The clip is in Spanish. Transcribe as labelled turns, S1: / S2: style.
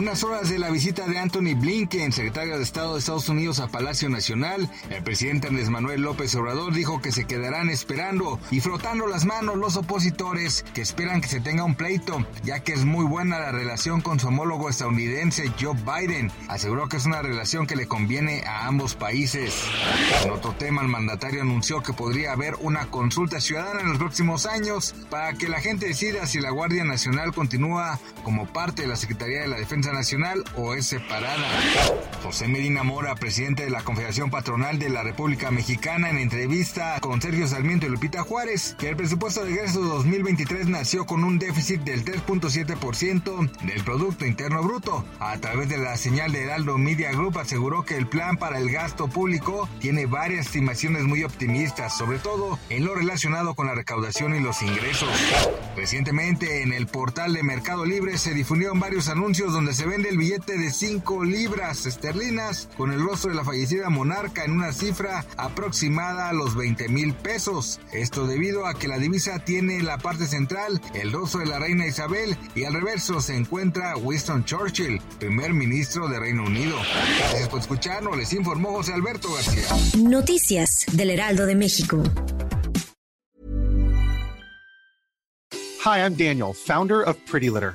S1: Unas horas de la visita de Anthony Blinken, secretario de Estado de Estados Unidos a Palacio Nacional, el presidente Andrés Manuel López Obrador dijo que se quedarán esperando y frotando las manos los opositores que esperan que se tenga un pleito, ya que es muy buena la relación con su homólogo estadounidense Joe Biden. Aseguró que es una relación que le conviene a ambos países. En otro tema, el mandatario anunció que podría haber una consulta ciudadana en los próximos años para que la gente decida si la Guardia Nacional continúa como parte de la Secretaría de la Defensa Nacional o es separada. José Medina Mora, presidente de la Confederación Patronal de la República Mexicana, en entrevista con Sergio Sarmiento y Lupita Juárez, que el presupuesto de egreso 2023 nació con un déficit del 3.7% del Producto Interno Bruto. A través de la señal de Heraldo Media Group aseguró que el plan para el gasto público tiene varias estimaciones muy optimistas, sobre todo en lo relacionado con la recaudación y los ingresos. Recientemente en el portal de Mercado Libre se difundieron varios anuncios donde se vende el billete de 5 libras esterlinas con el rostro de la fallecida monarca en una cifra aproximada a los 20 mil pesos. Esto debido a que la divisa tiene en la parte central el rostro de la reina Isabel y al reverso se encuentra Winston Churchill, primer ministro de Reino Unido. Gracias por escucharnos, les informó José Alberto García.
S2: Noticias del Heraldo de México.
S3: Hi, I'm Daniel, founder of Pretty Litter.